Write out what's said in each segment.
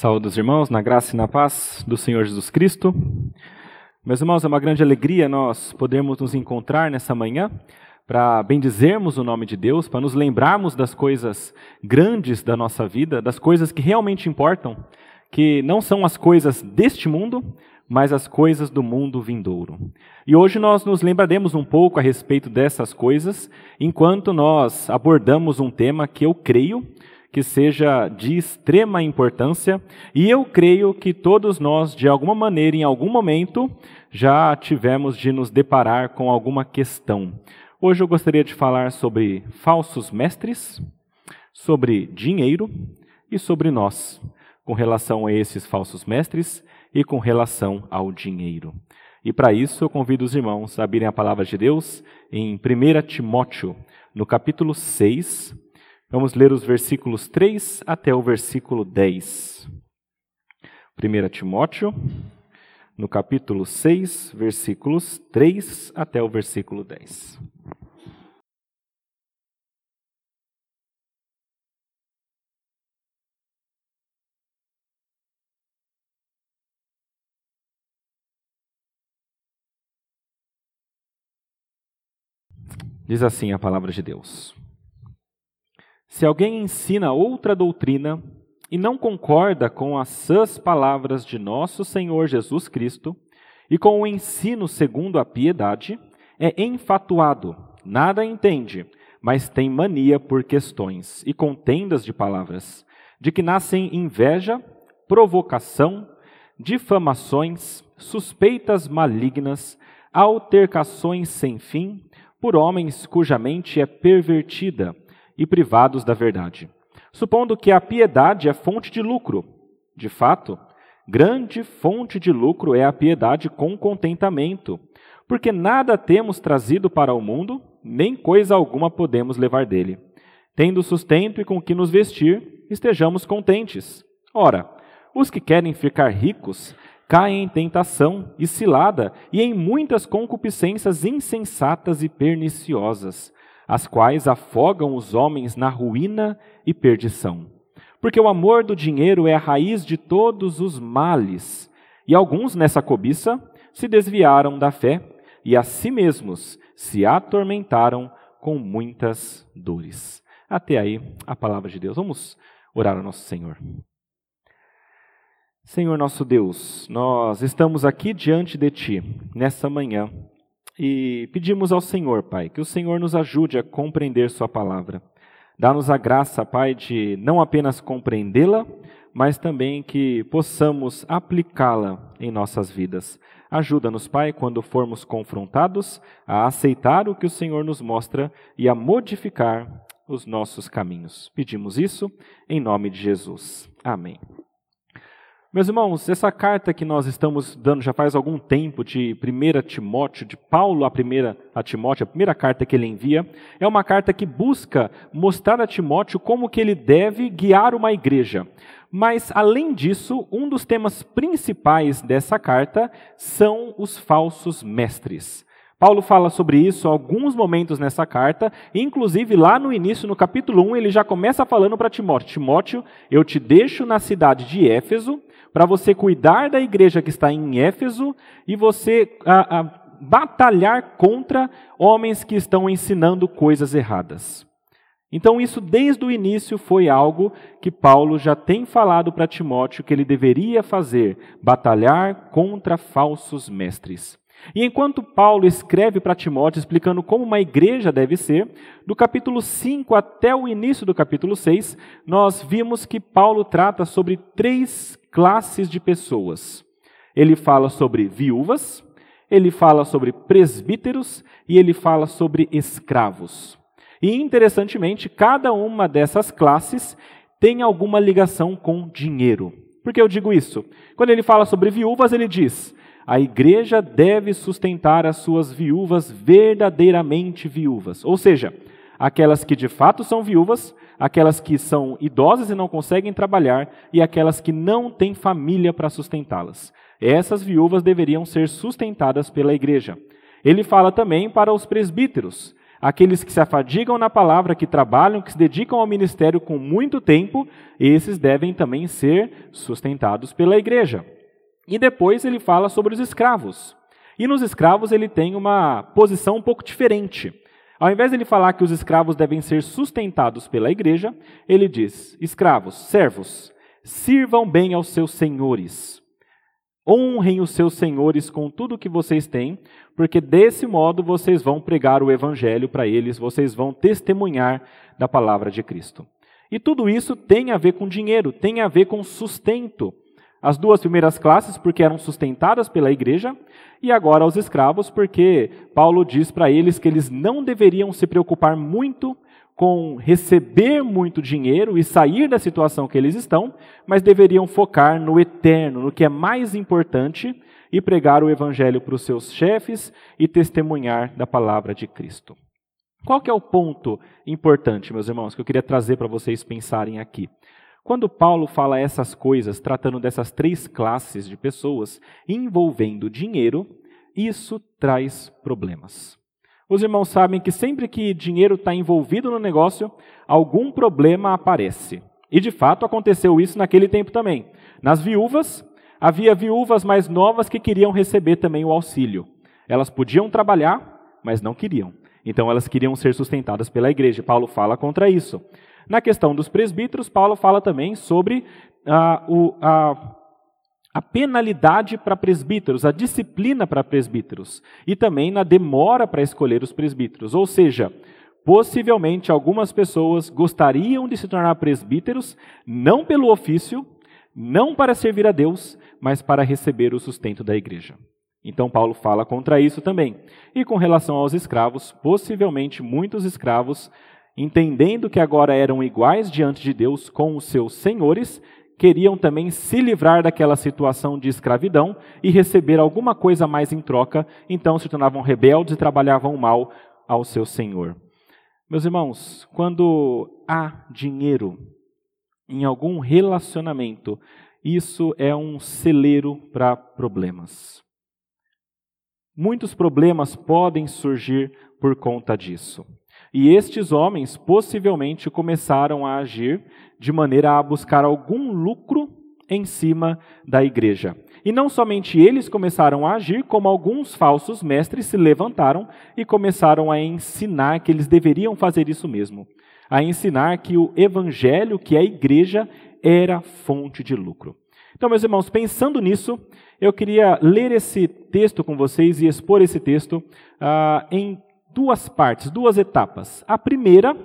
Saúde os irmãos, na graça e na paz do Senhor Jesus Cristo. Meus irmãos, é uma grande alegria nós podermos nos encontrar nessa manhã para bendizermos o nome de Deus, para nos lembrarmos das coisas grandes da nossa vida, das coisas que realmente importam, que não são as coisas deste mundo, mas as coisas do mundo vindouro. E hoje nós nos lembraremos um pouco a respeito dessas coisas, enquanto nós abordamos um tema que eu creio que seja de extrema importância, e eu creio que todos nós, de alguma maneira, em algum momento, já tivemos de nos deparar com alguma questão. Hoje eu gostaria de falar sobre falsos mestres, sobre dinheiro e sobre nós, com relação a esses falsos mestres e com relação ao dinheiro. E para isso eu convido os irmãos a abrirem a palavra de Deus em 1 Timóteo, no capítulo 6, Vamos ler os versículos 3 até o versículo 10. 1 Timóteo, no capítulo 6, versículos 3 até o versículo 10. Diz assim a palavra de Deus. Se alguém ensina outra doutrina e não concorda com as sãs palavras de nosso Senhor Jesus Cristo e com o ensino segundo a piedade, é enfatuado, nada entende, mas tem mania por questões e contendas de palavras, de que nascem inveja, provocação, difamações, suspeitas malignas, altercações sem fim, por homens cuja mente é pervertida e privados da verdade, supondo que a piedade é fonte de lucro. De fato, grande fonte de lucro é a piedade com contentamento, porque nada temos trazido para o mundo, nem coisa alguma podemos levar dele. Tendo sustento e com que nos vestir, estejamos contentes. Ora, os que querem ficar ricos caem em tentação e cilada e em muitas concupiscências insensatas e perniciosas, as quais afogam os homens na ruína e perdição. Porque o amor do dinheiro é a raiz de todos os males, e alguns nessa cobiça se desviaram da fé e a si mesmos se atormentaram com muitas dores. Até aí a palavra de Deus. Vamos orar ao nosso Senhor. Senhor nosso Deus, nós estamos aqui diante de Ti nessa manhã e pedimos ao Senhor, Pai, que o Senhor nos ajude a compreender Sua palavra. Dá-nos a graça, Pai, de não apenas compreendê-la, mas também que possamos aplicá-la em nossas vidas. Ajuda-nos, Pai, quando formos confrontados, a aceitar o que o Senhor nos mostra e a modificar os nossos caminhos. Pedimos isso em nome de Jesus. Amém. Meus irmãos, essa carta que nós estamos dando já faz algum tempo de 1 Timóteo, de Paulo a primeira a Timóteo, a primeira carta que ele envia, é uma carta que busca mostrar a Timóteo como que ele deve guiar uma igreja. Mas além disso, um dos temas principais dessa carta são os falsos mestres. Paulo fala sobre isso alguns momentos nessa carta, inclusive lá no início, no capítulo 1, ele já começa falando para Timóteo: Timóteo, eu te deixo na cidade de Éfeso, para você cuidar da igreja que está em Éfeso e você a, a, batalhar contra homens que estão ensinando coisas erradas. Então, isso desde o início foi algo que Paulo já tem falado para Timóteo que ele deveria fazer: batalhar contra falsos mestres. E enquanto Paulo escreve para Timóteo explicando como uma igreja deve ser, do capítulo 5 até o início do capítulo 6, nós vimos que Paulo trata sobre três classes de pessoas. Ele fala sobre viúvas, ele fala sobre presbíteros e ele fala sobre escravos. E interessantemente, cada uma dessas classes tem alguma ligação com dinheiro. Por que eu digo isso? Quando ele fala sobre viúvas, ele diz: a igreja deve sustentar as suas viúvas verdadeiramente viúvas, ou seja, aquelas que de fato são viúvas, aquelas que são idosas e não conseguem trabalhar e aquelas que não têm família para sustentá-las. Essas viúvas deveriam ser sustentadas pela igreja. Ele fala também para os presbíteros, Aqueles que se afadigam na palavra, que trabalham, que se dedicam ao ministério com muito tempo, esses devem também ser sustentados pela igreja. E depois ele fala sobre os escravos. E nos escravos ele tem uma posição um pouco diferente. Ao invés de ele falar que os escravos devem ser sustentados pela igreja, ele diz: escravos, servos, sirvam bem aos seus senhores. Honrem os seus senhores com tudo o que vocês têm, porque desse modo vocês vão pregar o evangelho para eles, vocês vão testemunhar da palavra de Cristo. E tudo isso tem a ver com dinheiro, tem a ver com sustento. As duas primeiras classes, porque eram sustentadas pela igreja, e agora os escravos, porque Paulo diz para eles que eles não deveriam se preocupar muito com receber muito dinheiro e sair da situação que eles estão, mas deveriam focar no eterno, no que é mais importante, e pregar o evangelho para os seus chefes e testemunhar da palavra de Cristo. Qual que é o ponto importante, meus irmãos, que eu queria trazer para vocês pensarem aqui? Quando Paulo fala essas coisas, tratando dessas três classes de pessoas envolvendo dinheiro, isso traz problemas. Os irmãos sabem que sempre que dinheiro está envolvido no negócio, algum problema aparece. E de fato aconteceu isso naquele tempo também. Nas viúvas, havia viúvas mais novas que queriam receber também o auxílio. Elas podiam trabalhar, mas não queriam. Então elas queriam ser sustentadas pela igreja. Paulo fala contra isso. Na questão dos presbíteros, Paulo fala também sobre a, o, a, a penalidade para presbíteros, a disciplina para presbíteros, e também na demora para escolher os presbíteros. Ou seja, possivelmente algumas pessoas gostariam de se tornar presbíteros, não pelo ofício, não para servir a Deus, mas para receber o sustento da igreja. Então, Paulo fala contra isso também. E com relação aos escravos, possivelmente muitos escravos entendendo que agora eram iguais diante de Deus com os seus senhores, queriam também se livrar daquela situação de escravidão e receber alguma coisa mais em troca, então se tornavam rebeldes e trabalhavam mal ao seu senhor. Meus irmãos, quando há dinheiro em algum relacionamento, isso é um celeiro para problemas. Muitos problemas podem surgir por conta disso. E estes homens possivelmente começaram a agir de maneira a buscar algum lucro em cima da igreja. E não somente eles começaram a agir, como alguns falsos mestres se levantaram e começaram a ensinar que eles deveriam fazer isso mesmo. A ensinar que o evangelho, que a igreja, era fonte de lucro. Então, meus irmãos, pensando nisso, eu queria ler esse texto com vocês e expor esse texto uh, em duas partes, duas etapas. A primeira,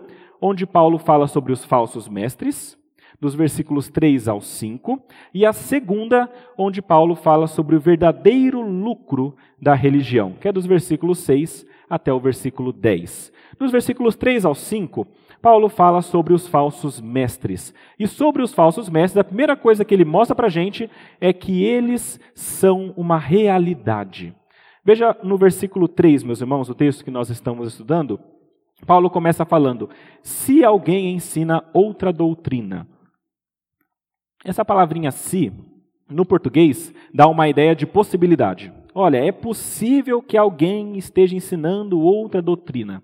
onde Paulo fala sobre os falsos mestres, dos versículos 3 ao 5, e a segunda, onde Paulo fala sobre o verdadeiro lucro da religião, que é dos versículos 6 até o versículo 10. Dos versículos 3 ao 5, Paulo fala sobre os falsos mestres. E sobre os falsos mestres, a primeira coisa que ele mostra para a gente é que eles são uma realidade. Veja no versículo 3, meus irmãos, o texto que nós estamos estudando. Paulo começa falando: se alguém ensina outra doutrina. Essa palavrinha se, no português, dá uma ideia de possibilidade. Olha, é possível que alguém esteja ensinando outra doutrina.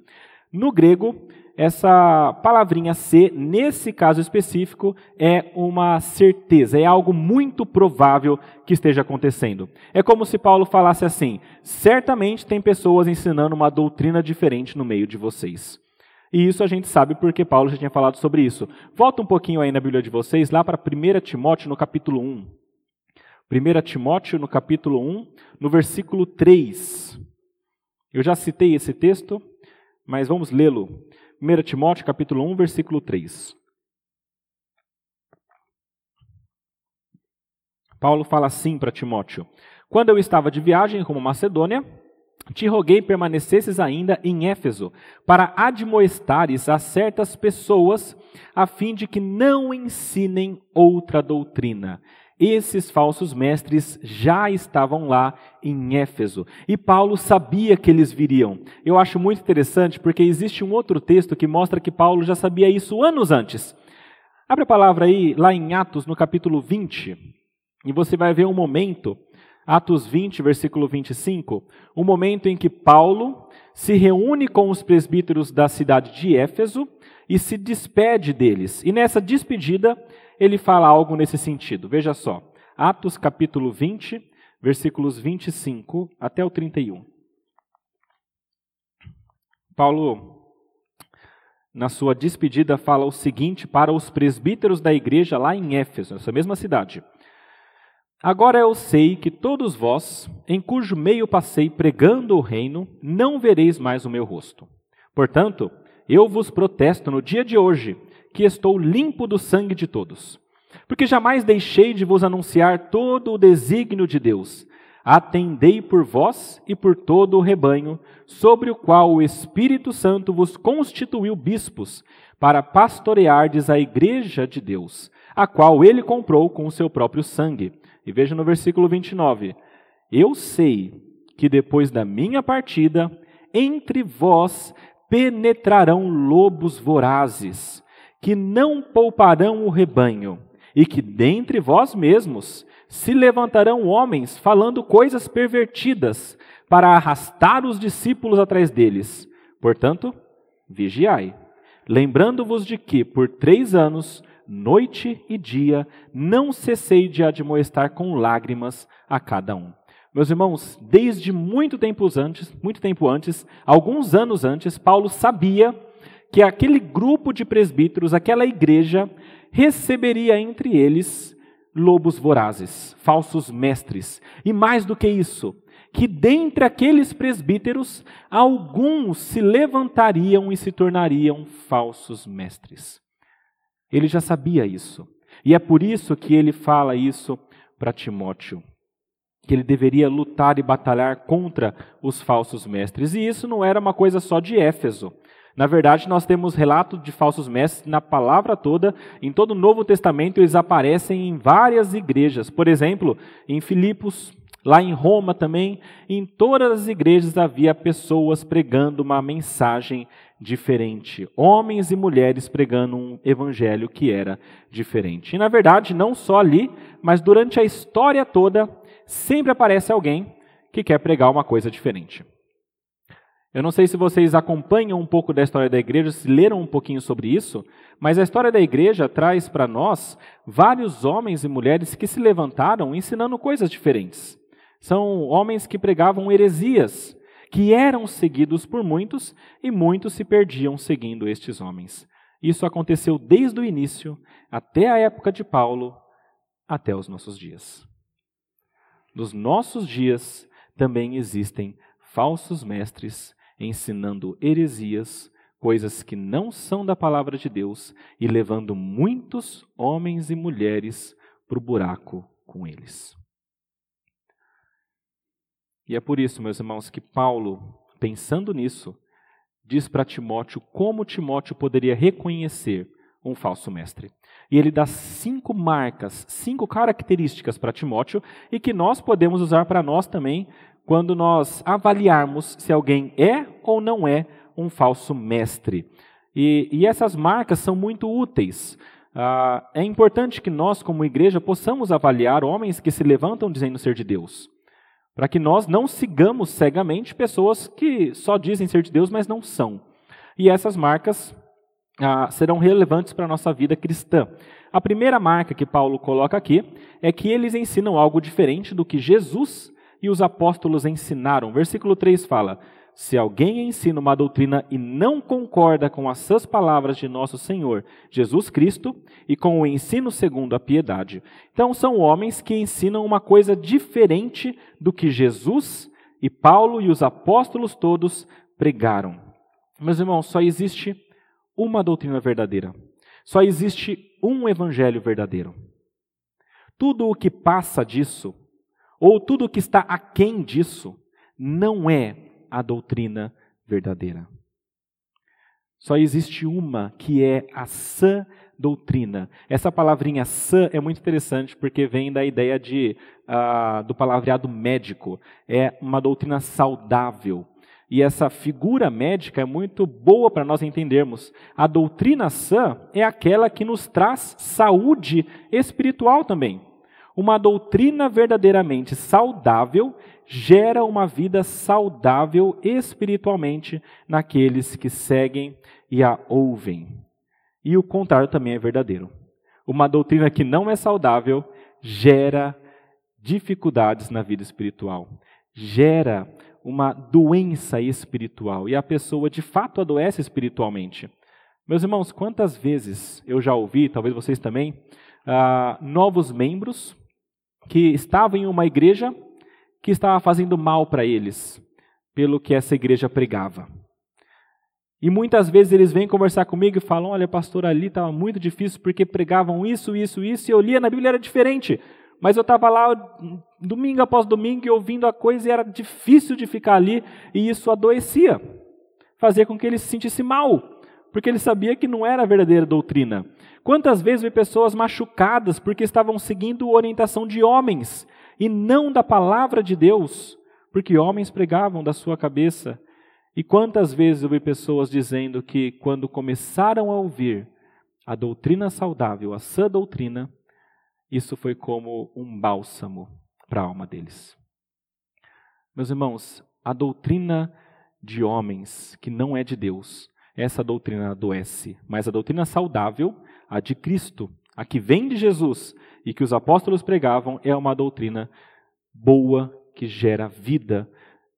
No grego, essa palavrinha ser, nesse caso específico, é uma certeza, é algo muito provável que esteja acontecendo. É como se Paulo falasse assim: certamente tem pessoas ensinando uma doutrina diferente no meio de vocês. E isso a gente sabe porque Paulo já tinha falado sobre isso. Volta um pouquinho aí na Bíblia de vocês, lá para 1 Timóteo, no capítulo 1. 1 Timóteo, no capítulo 1, no versículo 3. Eu já citei esse texto, mas vamos lê-lo 1 Timóteo capítulo 1, versículo 3. Paulo fala assim para Timóteo: Quando eu estava de viagem rumo a Macedônia, te roguei permanecesses ainda em Éfeso, para admoestares a certas pessoas, a fim de que não ensinem outra doutrina, esses falsos mestres já estavam lá em Éfeso e Paulo sabia que eles viriam. Eu acho muito interessante porque existe um outro texto que mostra que Paulo já sabia isso anos antes. Abre a palavra aí, lá em Atos, no capítulo 20, e você vai ver um momento Atos 20, versículo 25, o momento em que Paulo se reúne com os presbíteros da cidade de Éfeso e se despede deles. E nessa despedida, ele fala algo nesse sentido. Veja só, Atos capítulo 20, versículos 25 até o 31. Paulo, na sua despedida, fala o seguinte para os presbíteros da igreja lá em Éfeso, essa mesma cidade. Agora eu sei que todos vós, em cujo meio passei pregando o reino, não vereis mais o meu rosto. Portanto, eu vos protesto no dia de hoje que estou limpo do sangue de todos. Porque jamais deixei de vos anunciar todo o desígnio de Deus. Atendei por vós e por todo o rebanho, sobre o qual o Espírito Santo vos constituiu bispos, para pastoreardes a igreja de Deus, a qual ele comprou com o seu próprio sangue. E veja no versículo 29. Eu sei que depois da minha partida, entre vós penetrarão lobos vorazes, que não pouparão o rebanho, e que dentre vós mesmos se levantarão homens falando coisas pervertidas, para arrastar os discípulos atrás deles. Portanto, vigiai, lembrando-vos de que, por três anos, noite e dia, não cessei de admoestar com lágrimas a cada um. Meus irmãos, desde muito tempo antes, muito tempo antes, alguns anos antes, Paulo sabia que aquele grupo de presbíteros, aquela igreja, receberia entre eles lobos vorazes, falsos mestres. E mais do que isso, que dentre aqueles presbíteros, alguns se levantariam e se tornariam falsos mestres. Ele já sabia isso. E é por isso que ele fala isso para Timóteo. Que ele deveria lutar e batalhar contra os falsos mestres. E isso não era uma coisa só de Éfeso. Na verdade, nós temos relato de falsos mestres na palavra toda, em todo o Novo Testamento, eles aparecem em várias igrejas. Por exemplo, em Filipos, lá em Roma também, em todas as igrejas havia pessoas pregando uma mensagem diferente. Homens e mulheres pregando um evangelho que era diferente. E na verdade, não só ali, mas durante a história toda, sempre aparece alguém que quer pregar uma coisa diferente. Eu não sei se vocês acompanham um pouco da história da igreja, se leram um pouquinho sobre isso, mas a história da igreja traz para nós vários homens e mulheres que se levantaram ensinando coisas diferentes. São homens que pregavam heresias, que eram seguidos por muitos e muitos se perdiam seguindo estes homens. Isso aconteceu desde o início até a época de Paulo, até os nossos dias. Nos nossos dias também existem falsos mestres ensinando heresias, coisas que não são da palavra de Deus e levando muitos homens e mulheres para o buraco com eles. E é por isso, meus irmãos, que Paulo, pensando nisso, diz para Timóteo como Timóteo poderia reconhecer um falso mestre. E ele dá cinco marcas, cinco características para Timóteo e que nós podemos usar para nós também quando nós avaliarmos se alguém é ou não é um falso mestre. E, e essas marcas são muito úteis. Ah, é importante que nós, como igreja, possamos avaliar homens que se levantam dizendo ser de Deus, para que nós não sigamos cegamente pessoas que só dizem ser de Deus, mas não são. E essas marcas ah, serão relevantes para a nossa vida cristã. A primeira marca que Paulo coloca aqui é que eles ensinam algo diferente do que Jesus e os apóstolos ensinaram. Versículo 3 fala: Se alguém ensina uma doutrina e não concorda com as sãs palavras de nosso Senhor Jesus Cristo e com o ensino segundo a piedade. Então, são homens que ensinam uma coisa diferente do que Jesus e Paulo e os apóstolos todos pregaram. Meus irmãos, só existe uma doutrina verdadeira. Só existe um evangelho verdadeiro. Tudo o que passa disso ou tudo o que está aquém disso, não é a doutrina verdadeira. Só existe uma que é a sã doutrina. Essa palavrinha sã é muito interessante porque vem da ideia de, uh, do palavreado médico. É uma doutrina saudável. E essa figura médica é muito boa para nós entendermos. A doutrina sã é aquela que nos traz saúde espiritual também. Uma doutrina verdadeiramente saudável gera uma vida saudável espiritualmente naqueles que seguem e a ouvem. E o contrário também é verdadeiro. Uma doutrina que não é saudável gera dificuldades na vida espiritual, gera uma doença espiritual e a pessoa de fato adoece espiritualmente. Meus irmãos, quantas vezes eu já ouvi, talvez vocês também, uh, novos membros que estavam em uma igreja que estava fazendo mal para eles, pelo que essa igreja pregava. E muitas vezes eles vêm conversar comigo e falam: Olha, pastor, ali estava muito difícil porque pregavam isso, isso, isso, e eu lia na Bíblia era diferente. Mas eu estava lá domingo após domingo e ouvindo a coisa e era difícil de ficar ali, e isso adoecia, fazia com que ele se sentisse mal, porque ele sabia que não era a verdadeira doutrina. Quantas vezes vi pessoas machucadas porque estavam seguindo orientação de homens e não da palavra de Deus, porque homens pregavam da sua cabeça. E quantas vezes eu vi pessoas dizendo que quando começaram a ouvir a doutrina saudável, a sã doutrina, isso foi como um bálsamo para a alma deles. Meus irmãos, a doutrina de homens que não é de Deus, essa doutrina adoece, mas a doutrina saudável, a de Cristo, a que vem de Jesus e que os apóstolos pregavam é uma doutrina boa que gera vida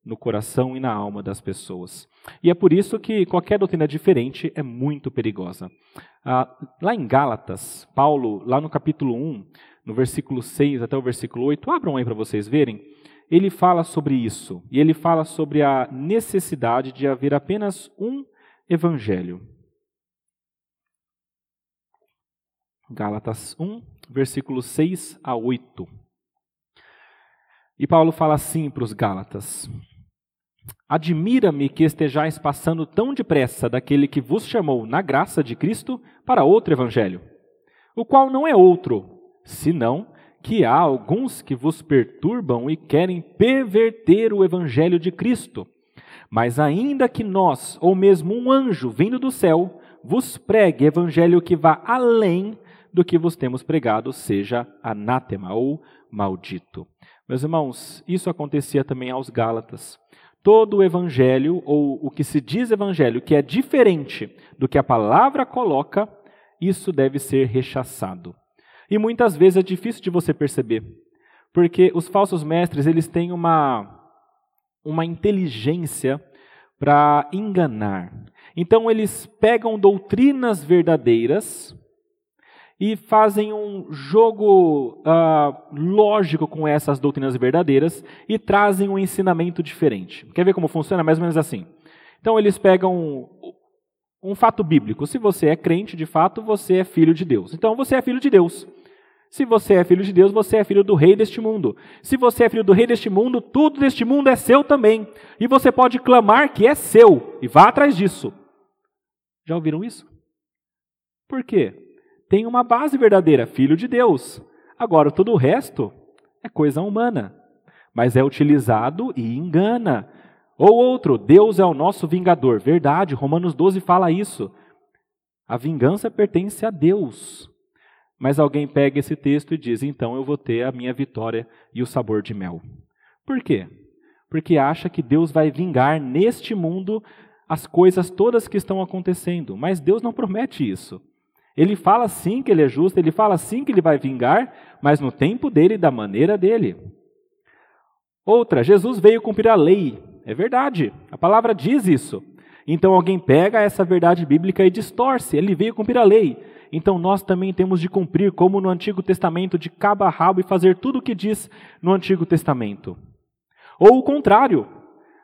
no coração e na alma das pessoas. E é por isso que qualquer doutrina diferente é muito perigosa. Ah, lá em Gálatas, Paulo, lá no capítulo 1, no versículo 6 até o versículo 8, abram aí para vocês verem, ele fala sobre isso. E ele fala sobre a necessidade de haver apenas um evangelho. Gálatas 1, versículos 6 a 8. E Paulo fala assim para os Gálatas: Admira-me que estejais passando tão depressa daquele que vos chamou na graça de Cristo para outro evangelho, o qual não é outro, senão que há alguns que vos perturbam e querem perverter o evangelho de Cristo. Mas ainda que nós, ou mesmo um anjo vindo do céu, vos pregue evangelho que vá além do que vos temos pregado seja anátema ou maldito. Meus irmãos, isso acontecia também aos Gálatas. Todo o evangelho, ou o que se diz evangelho, que é diferente do que a palavra coloca, isso deve ser rechaçado. E muitas vezes é difícil de você perceber, porque os falsos mestres, eles têm uma uma inteligência para enganar. Então eles pegam doutrinas verdadeiras e fazem um jogo uh, lógico com essas doutrinas verdadeiras e trazem um ensinamento diferente. Quer ver como funciona? Mais ou menos assim. Então, eles pegam um fato bíblico. Se você é crente, de fato, você é filho de Deus. Então, você é filho de Deus. Se você é filho de Deus, você é filho do rei deste mundo. Se você é filho do rei deste mundo, tudo deste mundo é seu também. E você pode clamar que é seu e vá atrás disso. Já ouviram isso? Por quê? tem uma base verdadeira, filho de Deus. Agora, todo o resto é coisa humana, mas é utilizado e engana. Ou outro, Deus é o nosso vingador. Verdade, Romanos 12 fala isso. A vingança pertence a Deus. Mas alguém pega esse texto e diz: então eu vou ter a minha vitória e o sabor de mel. Por quê? Porque acha que Deus vai vingar neste mundo as coisas todas que estão acontecendo. Mas Deus não promete isso. Ele fala sim que ele é justo, ele fala sim que ele vai vingar, mas no tempo dele e da maneira dele. Outra, Jesus veio cumprir a lei. É verdade, a palavra diz isso. Então alguém pega essa verdade bíblica e distorce. Ele veio cumprir a lei. Então nós também temos de cumprir, como no Antigo Testamento, de cabo a rabo e fazer tudo o que diz no Antigo Testamento. Ou o contrário,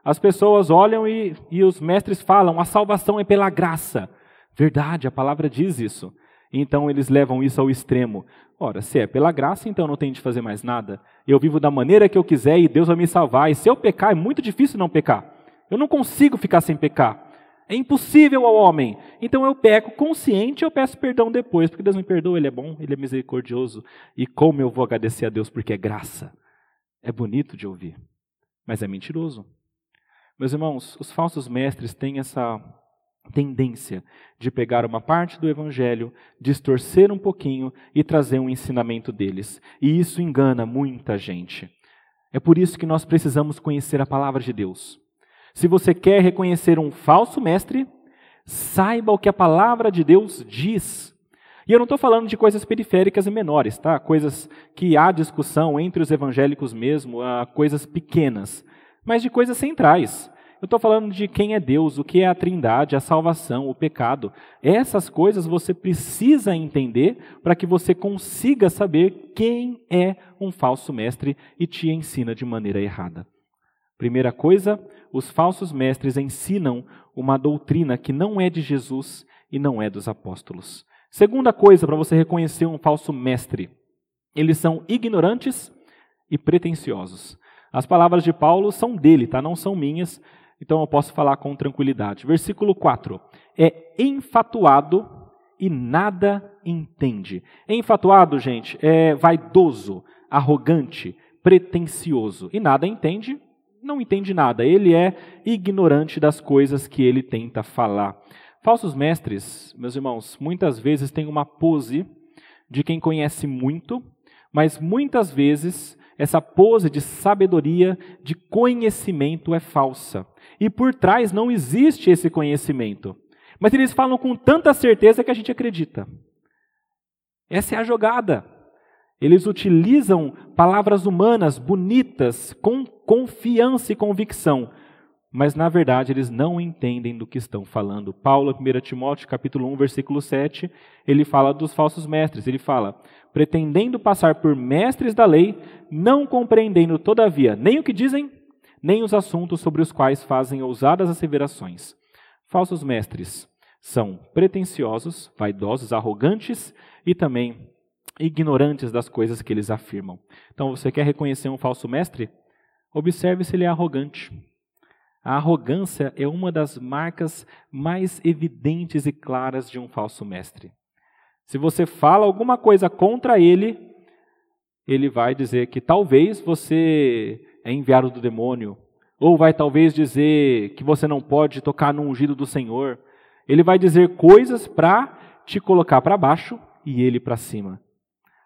as pessoas olham e, e os mestres falam: a salvação é pela graça. Verdade, a palavra diz isso. Então eles levam isso ao extremo. Ora, se é pela graça, então não tenho de fazer mais nada. Eu vivo da maneira que eu quiser e Deus vai me salvar. E se eu pecar, é muito difícil não pecar. Eu não consigo ficar sem pecar. É impossível ao homem. Então eu peco consciente e eu peço perdão depois, porque Deus me perdoa, Ele é bom, Ele é misericordioso. E como eu vou agradecer a Deus porque é graça? É bonito de ouvir, mas é mentiroso. Meus irmãos, os falsos mestres têm essa tendência de pegar uma parte do evangelho, distorcer um pouquinho e trazer um ensinamento deles. E isso engana muita gente. É por isso que nós precisamos conhecer a palavra de Deus. Se você quer reconhecer um falso mestre, saiba o que a palavra de Deus diz. E eu não estou falando de coisas periféricas e menores, tá? Coisas que há discussão entre os evangélicos mesmo, coisas pequenas, mas de coisas centrais. Eu estou falando de quem é Deus, o que é a trindade, a salvação, o pecado. Essas coisas você precisa entender para que você consiga saber quem é um falso mestre e te ensina de maneira errada. Primeira coisa, os falsos mestres ensinam uma doutrina que não é de Jesus e não é dos apóstolos. Segunda coisa para você reconhecer um falso mestre: eles são ignorantes e pretensiosos. As palavras de Paulo são dele, tá? Não são minhas então eu posso falar com tranquilidade. Versículo 4. É enfatuado e nada entende. Enfatuado, gente, é vaidoso, arrogante, pretensioso. E nada entende, não entende nada. Ele é ignorante das coisas que ele tenta falar. Falsos mestres, meus irmãos, muitas vezes têm uma pose de quem conhece muito, mas muitas vezes essa pose de sabedoria, de conhecimento é falsa. E por trás não existe esse conhecimento. Mas eles falam com tanta certeza que a gente acredita. Essa é a jogada. Eles utilizam palavras humanas bonitas, com confiança e convicção, mas na verdade eles não entendem do que estão falando. Paulo, 1 Timóteo, capítulo 1, versículo 7, ele fala dos falsos mestres. Ele fala: "Pretendendo passar por mestres da lei, não compreendendo todavia nem o que dizem, nem os assuntos sobre os quais fazem ousadas asseverações. Falsos mestres são pretensiosos, vaidosos, arrogantes e também ignorantes das coisas que eles afirmam. Então, você quer reconhecer um falso mestre? Observe se ele é arrogante. A arrogância é uma das marcas mais evidentes e claras de um falso mestre. Se você fala alguma coisa contra ele, ele vai dizer que talvez você é enviado do demônio, ou vai talvez dizer que você não pode tocar no ungido do Senhor. Ele vai dizer coisas para te colocar para baixo e ele para cima.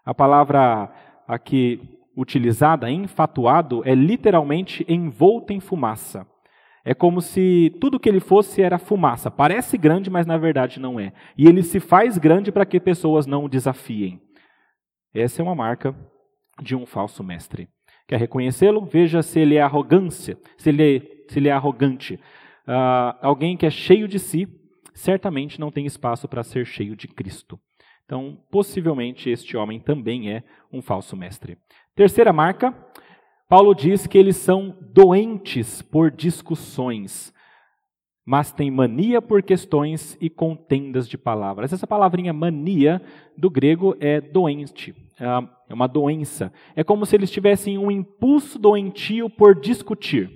A palavra aqui utilizada, enfatuado, é literalmente envolto em fumaça. É como se tudo que ele fosse era fumaça. Parece grande, mas na verdade não é. E ele se faz grande para que pessoas não o desafiem. Essa é uma marca de um falso mestre. Quer reconhecê-lo? Veja se ele é arrogância, se ele é, se ele é arrogante. Uh, alguém que é cheio de si, certamente não tem espaço para ser cheio de Cristo. Então, possivelmente este homem também é um falso mestre. Terceira marca, Paulo diz que eles são doentes por discussões, mas têm mania por questões e contendas de palavras. Essa palavrinha mania do grego é doente. Ah, é uma doença. É como se eles tivessem um impulso doentio por discutir,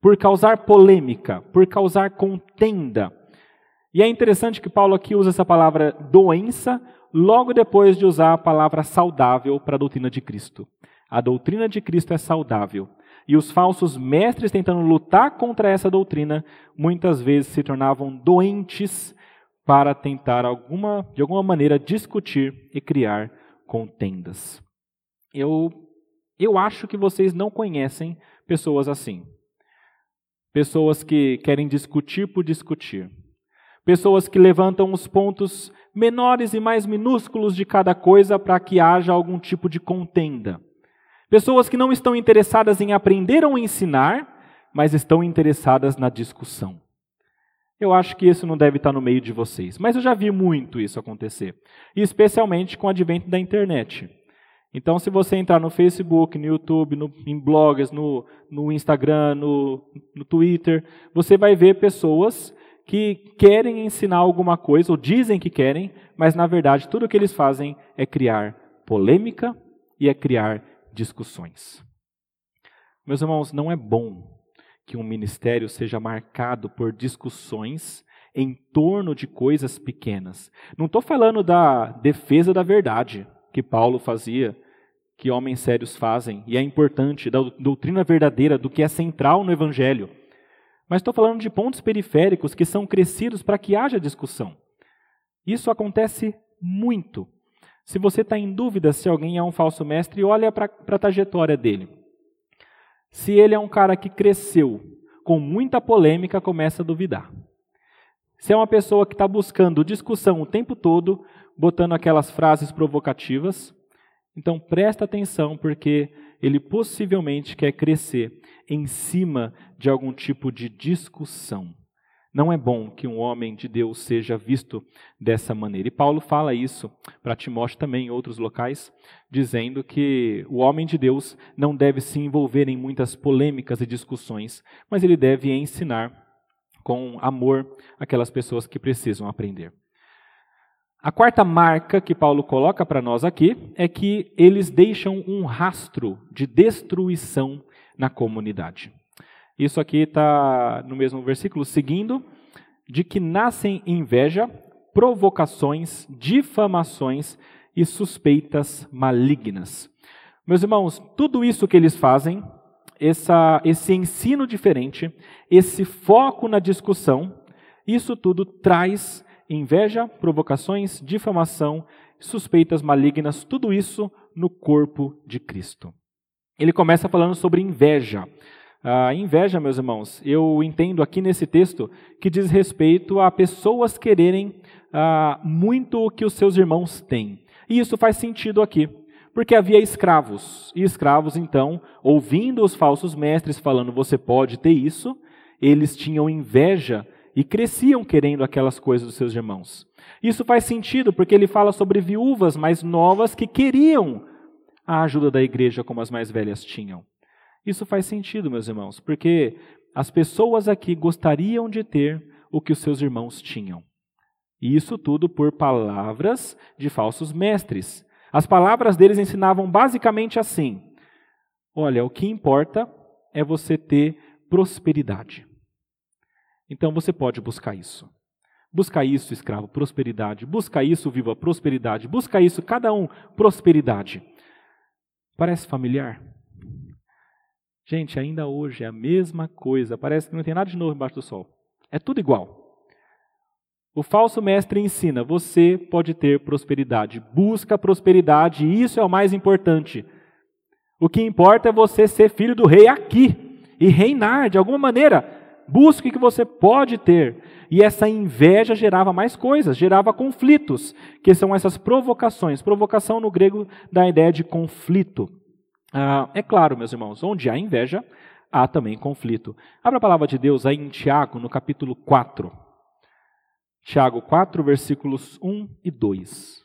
por causar polêmica, por causar contenda. E é interessante que Paulo aqui usa essa palavra doença logo depois de usar a palavra saudável para a doutrina de Cristo. A doutrina de Cristo é saudável. E os falsos mestres tentando lutar contra essa doutrina, muitas vezes se tornavam doentes para tentar alguma, de alguma maneira discutir e criar contendas. Eu, eu acho que vocês não conhecem pessoas assim. Pessoas que querem discutir por discutir. Pessoas que levantam os pontos menores e mais minúsculos de cada coisa para que haja algum tipo de contenda. Pessoas que não estão interessadas em aprender ou ensinar, mas estão interessadas na discussão. Eu acho que isso não deve estar no meio de vocês. Mas eu já vi muito isso acontecer. E especialmente com o advento da internet. Então, se você entrar no Facebook, no YouTube, no, em blogs, no, no Instagram, no, no Twitter, você vai ver pessoas que querem ensinar alguma coisa, ou dizem que querem, mas na verdade tudo o que eles fazem é criar polêmica e é criar discussões. Meus irmãos, não é bom que um ministério seja marcado por discussões em torno de coisas pequenas. Não estou falando da defesa da verdade que Paulo fazia, que homens sérios fazem, e é importante, da doutrina verdadeira, do que é central no Evangelho. Mas estou falando de pontos periféricos que são crescidos para que haja discussão. Isso acontece muito. Se você está em dúvida se alguém é um falso mestre, olha para a trajetória dele. Se ele é um cara que cresceu com muita polêmica, começa a duvidar. Se é uma pessoa que está buscando discussão o tempo todo, botando aquelas frases provocativas, então presta atenção, porque ele possivelmente quer crescer em cima de algum tipo de discussão. Não é bom que um homem de Deus seja visto dessa maneira. E Paulo fala isso para Timóteo também em outros locais, dizendo que o homem de Deus não deve se envolver em muitas polêmicas e discussões, mas ele deve ensinar com amor aquelas pessoas que precisam aprender. A quarta marca que Paulo coloca para nós aqui é que eles deixam um rastro de destruição na comunidade. Isso aqui está no mesmo versículo, seguindo, de que nascem inveja, provocações, difamações e suspeitas malignas. Meus irmãos, tudo isso que eles fazem, essa, esse ensino diferente, esse foco na discussão, isso tudo traz inveja, provocações, difamação, suspeitas malignas, tudo isso no corpo de Cristo. Ele começa falando sobre inveja. A inveja, meus irmãos, eu entendo aqui nesse texto que diz respeito a pessoas quererem ah, muito o que os seus irmãos têm. E isso faz sentido aqui, porque havia escravos. E escravos, então, ouvindo os falsos mestres falando você pode ter isso, eles tinham inveja e cresciam querendo aquelas coisas dos seus irmãos. Isso faz sentido porque ele fala sobre viúvas mais novas que queriam a ajuda da igreja como as mais velhas tinham. Isso faz sentido, meus irmãos, porque as pessoas aqui gostariam de ter o que os seus irmãos tinham. E isso tudo por palavras de falsos mestres. As palavras deles ensinavam basicamente assim: olha, o que importa é você ter prosperidade. Então você pode buscar isso. Busca isso, escravo, prosperidade. Busca isso, viva prosperidade. Busca isso, cada um, prosperidade. Parece familiar? Gente, ainda hoje é a mesma coisa. Parece que não tem nada de novo embaixo do sol. É tudo igual. O falso mestre ensina: você pode ter prosperidade. Busca prosperidade, e isso é o mais importante. O que importa é você ser filho do rei aqui e reinar de alguma maneira. Busque o que você pode ter. E essa inveja gerava mais coisas, gerava conflitos, que são essas provocações. Provocação no grego dá a ideia de conflito. Ah, é claro, meus irmãos, onde há inveja, há também conflito. Abra a palavra de Deus aí em Tiago, no capítulo 4. Tiago 4, versículos 1 e 2.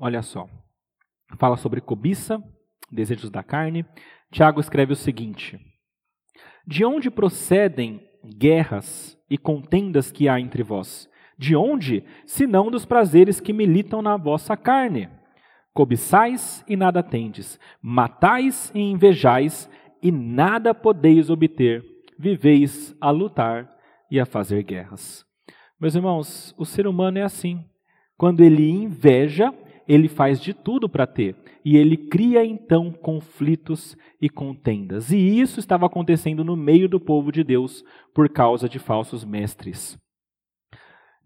Olha só. Fala sobre cobiça, desejos da carne. Tiago escreve o seguinte: De onde procedem guerras e contendas que há entre vós? De onde, senão dos prazeres que militam na vossa carne? Cobiçais e nada tendes, matais e invejais e nada podeis obter, viveis a lutar e a fazer guerras. Meus irmãos, o ser humano é assim. Quando ele inveja, ele faz de tudo para ter. E ele cria então conflitos e contendas. E isso estava acontecendo no meio do povo de Deus por causa de falsos mestres.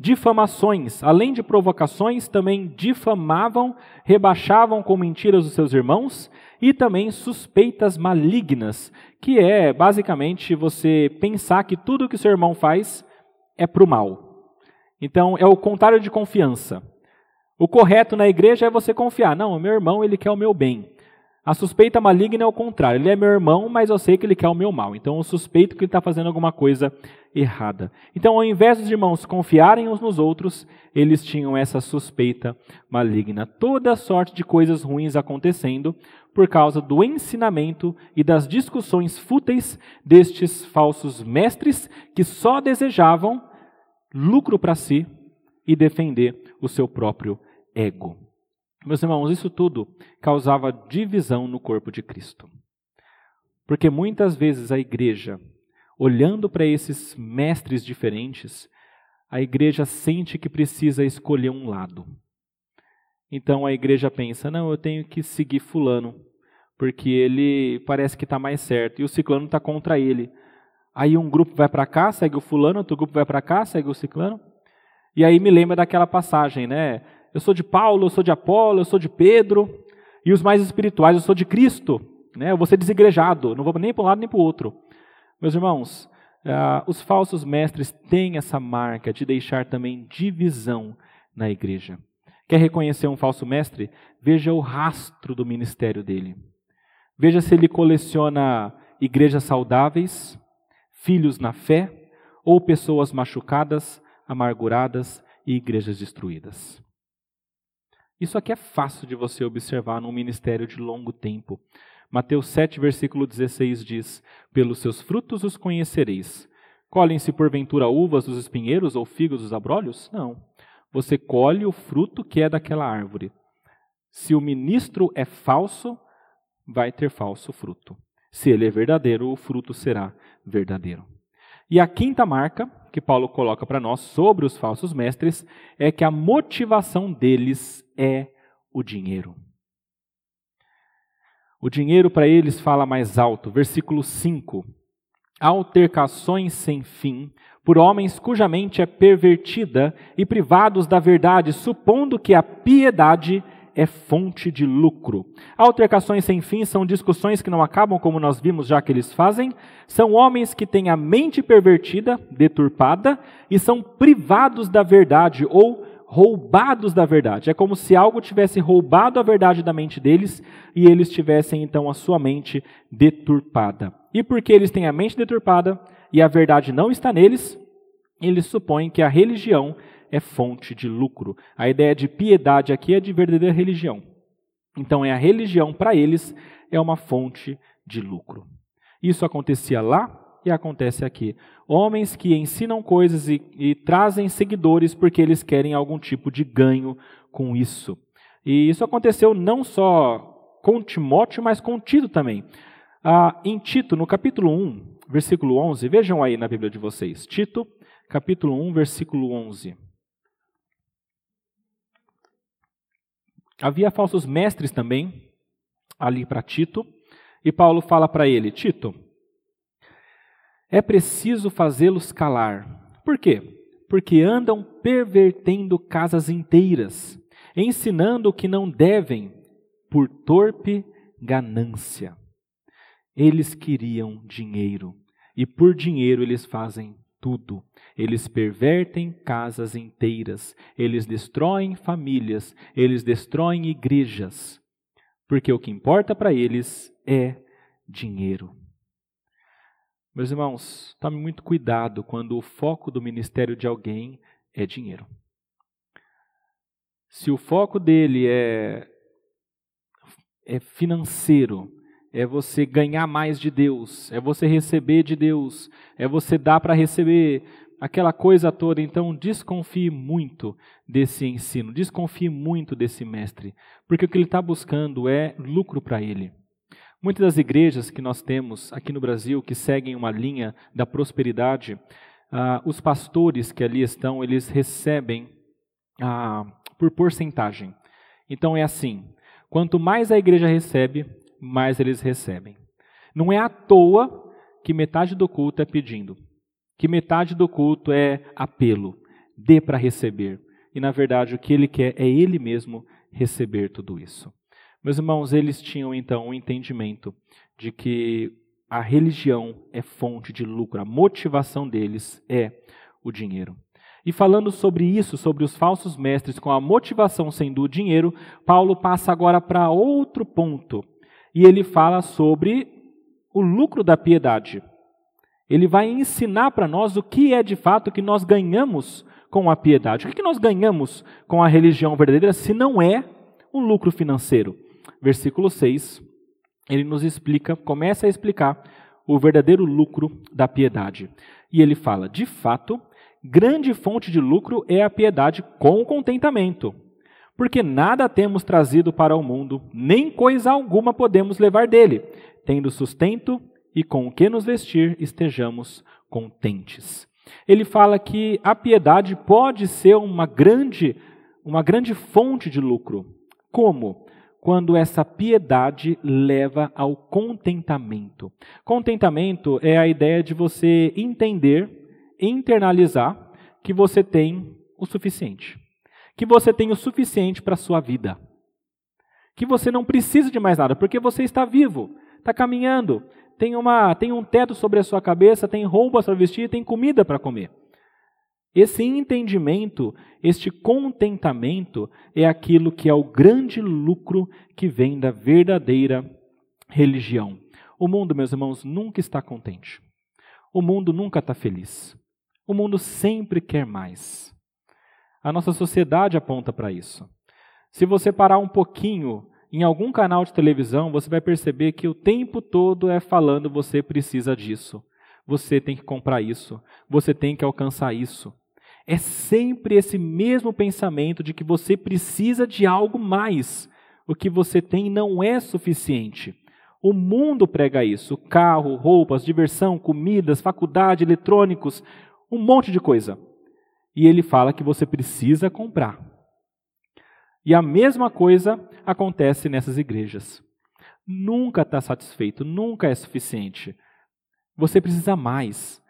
Difamações, além de provocações, também difamavam, rebaixavam com mentiras os seus irmãos e também suspeitas malignas, que é basicamente você pensar que tudo que seu irmão faz é para o mal. Então é o contrário de confiança. O correto na igreja é você confiar. Não, meu irmão, ele quer o meu bem. A suspeita maligna é o contrário. Ele é meu irmão, mas eu sei que ele quer o meu mal. Então eu suspeito que ele está fazendo alguma coisa errada. Então, ao invés dos irmãos confiarem uns nos outros, eles tinham essa suspeita maligna. Toda sorte de coisas ruins acontecendo por causa do ensinamento e das discussões fúteis destes falsos mestres que só desejavam lucro para si e defender o seu próprio ego. Meus irmãos, isso tudo causava divisão no corpo de Cristo. Porque muitas vezes a igreja, olhando para esses mestres diferentes, a igreja sente que precisa escolher um lado. Então a igreja pensa: não, eu tenho que seguir Fulano, porque ele parece que está mais certo, e o ciclano está contra ele. Aí um grupo vai para cá, segue o Fulano, outro grupo vai para cá, segue o ciclano. E aí me lembra daquela passagem, né? Eu sou de Paulo, eu sou de Apolo, eu sou de Pedro, e os mais espirituais, eu sou de Cristo. Né? Eu vou ser desigrejado, não vou nem para um lado nem para o outro. Meus irmãos, uh, os falsos mestres têm essa marca de deixar também divisão na igreja. Quer reconhecer um falso mestre? Veja o rastro do ministério dele. Veja se ele coleciona igrejas saudáveis, filhos na fé, ou pessoas machucadas, amarguradas e igrejas destruídas. Isso aqui é fácil de você observar num ministério de longo tempo. Mateus 7, versículo 16 diz: Pelos seus frutos os conhecereis. Colhem-se porventura uvas dos espinheiros ou figos dos abrolhos? Não. Você colhe o fruto que é daquela árvore. Se o ministro é falso, vai ter falso fruto. Se ele é verdadeiro, o fruto será verdadeiro. E a quinta marca que Paulo coloca para nós sobre os falsos mestres é que a motivação deles é o dinheiro. O dinheiro para eles fala mais alto. Versículo 5. Altercações sem fim por homens cuja mente é pervertida e privados da verdade, supondo que a piedade é fonte de lucro. Altercações sem fim são discussões que não acabam, como nós vimos já que eles fazem. São homens que têm a mente pervertida, deturpada, e são privados da verdade ou roubados da verdade. É como se algo tivesse roubado a verdade da mente deles e eles tivessem então a sua mente deturpada. E porque eles têm a mente deturpada e a verdade não está neles, eles supõem que a religião é fonte de lucro. A ideia de piedade aqui é de verdadeira religião. Então é a religião para eles é uma fonte de lucro. Isso acontecia lá e acontece aqui. Homens que ensinam coisas e, e trazem seguidores porque eles querem algum tipo de ganho com isso. E isso aconteceu não só com Timóteo, mas com Tito também. Ah, em Tito, no capítulo 1, versículo 11, vejam aí na Bíblia de vocês. Tito, capítulo 1, versículo 11. Havia falsos mestres também ali para Tito, e Paulo fala para ele: Tito, é preciso fazê-los calar. Por quê? Porque andam pervertendo casas inteiras, ensinando o que não devem por torpe ganância. Eles queriam dinheiro, e por dinheiro eles fazem tudo. Eles pervertem casas inteiras, eles destroem famílias, eles destroem igrejas, porque o que importa para eles é dinheiro. Meus irmãos, tome muito cuidado quando o foco do ministério de alguém é dinheiro. Se o foco dele é, é financeiro, é você ganhar mais de Deus, é você receber de Deus, é você dar para receber aquela coisa toda. Então, desconfie muito desse ensino, desconfie muito desse mestre, porque o que ele está buscando é lucro para ele. Muitas das igrejas que nós temos aqui no Brasil que seguem uma linha da prosperidade, ah, os pastores que ali estão, eles recebem ah, por porcentagem. Então é assim: quanto mais a igreja recebe, mais eles recebem. Não é à toa que metade do culto é pedindo, que metade do culto é apelo, dê para receber. E na verdade o que ele quer é ele mesmo receber tudo isso. Meus irmãos, eles tinham então o um entendimento de que a religião é fonte de lucro, a motivação deles é o dinheiro. E falando sobre isso, sobre os falsos mestres com a motivação sendo o dinheiro, Paulo passa agora para outro ponto. E ele fala sobre o lucro da piedade. Ele vai ensinar para nós o que é de fato que nós ganhamos com a piedade. O que nós ganhamos com a religião verdadeira se não é o lucro financeiro? versículo 6, ele nos explica, começa a explicar o verdadeiro lucro da piedade. E ele fala: de fato, grande fonte de lucro é a piedade com contentamento. Porque nada temos trazido para o mundo, nem coisa alguma podemos levar dele. Tendo sustento e com o que nos vestir, estejamos contentes. Ele fala que a piedade pode ser uma grande, uma grande fonte de lucro Como? Quando essa piedade leva ao contentamento. Contentamento é a ideia de você entender, internalizar que você tem o suficiente. Que você tem o suficiente para a sua vida. Que você não precisa de mais nada, porque você está vivo, está caminhando, tem, uma, tem um teto sobre a sua cabeça, tem roupas para vestir, tem comida para comer. Esse entendimento, este contentamento, é aquilo que é o grande lucro que vem da verdadeira religião. O mundo, meus irmãos, nunca está contente. O mundo nunca está feliz. O mundo sempre quer mais. A nossa sociedade aponta para isso. Se você parar um pouquinho em algum canal de televisão, você vai perceber que o tempo todo é falando: você precisa disso, você tem que comprar isso, você tem que alcançar isso. É sempre esse mesmo pensamento de que você precisa de algo mais. O que você tem não é suficiente. O mundo prega isso: carro, roupas, diversão, comidas, faculdade, eletrônicos, um monte de coisa. E ele fala que você precisa comprar. E a mesma coisa acontece nessas igrejas. Nunca está satisfeito, nunca é suficiente. Você precisa mais.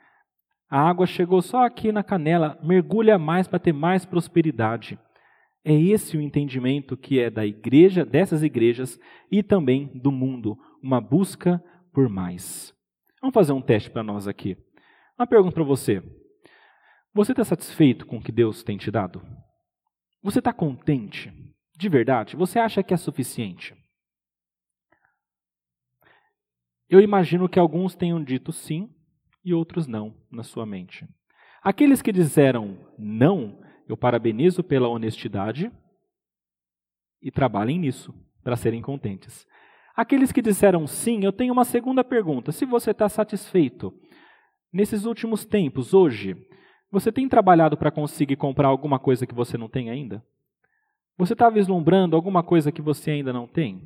A água chegou só aqui na canela, mergulha mais para ter mais prosperidade. É esse o entendimento que é da igreja, dessas igrejas e também do mundo, uma busca por mais. Vamos fazer um teste para nós aqui. Uma pergunta para você. Você está satisfeito com o que Deus tem te dado? Você está contente? De verdade? Você acha que é suficiente? Eu imagino que alguns tenham dito sim e outros não na sua mente. Aqueles que disseram não, eu parabenizo pela honestidade e trabalhem nisso para serem contentes. Aqueles que disseram sim, eu tenho uma segunda pergunta. Se você está satisfeito, nesses últimos tempos, hoje, você tem trabalhado para conseguir comprar alguma coisa que você não tem ainda? Você está vislumbrando alguma coisa que você ainda não tem?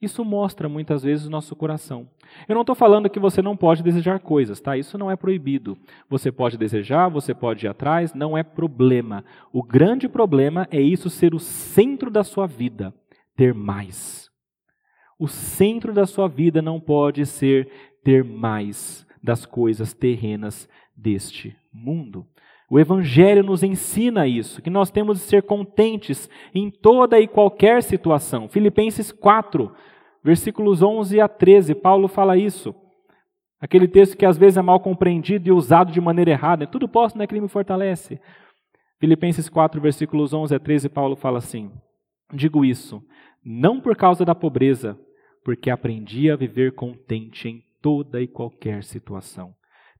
Isso mostra muitas vezes o nosso coração. Eu não estou falando que você não pode desejar coisas, tá? Isso não é proibido. Você pode desejar, você pode ir atrás, não é problema. O grande problema é isso ser o centro da sua vida, ter mais. O centro da sua vida não pode ser ter mais das coisas terrenas deste mundo. O Evangelho nos ensina isso, que nós temos de ser contentes em toda e qualquer situação. Filipenses 4, versículos 11 a 13, Paulo fala isso. Aquele texto que às vezes é mal compreendido e usado de maneira errada. Tudo posso naquele que me fortalece. Filipenses 4, versículos 11 a 13, Paulo fala assim: Digo isso, não por causa da pobreza, porque aprendi a viver contente em toda e qualquer situação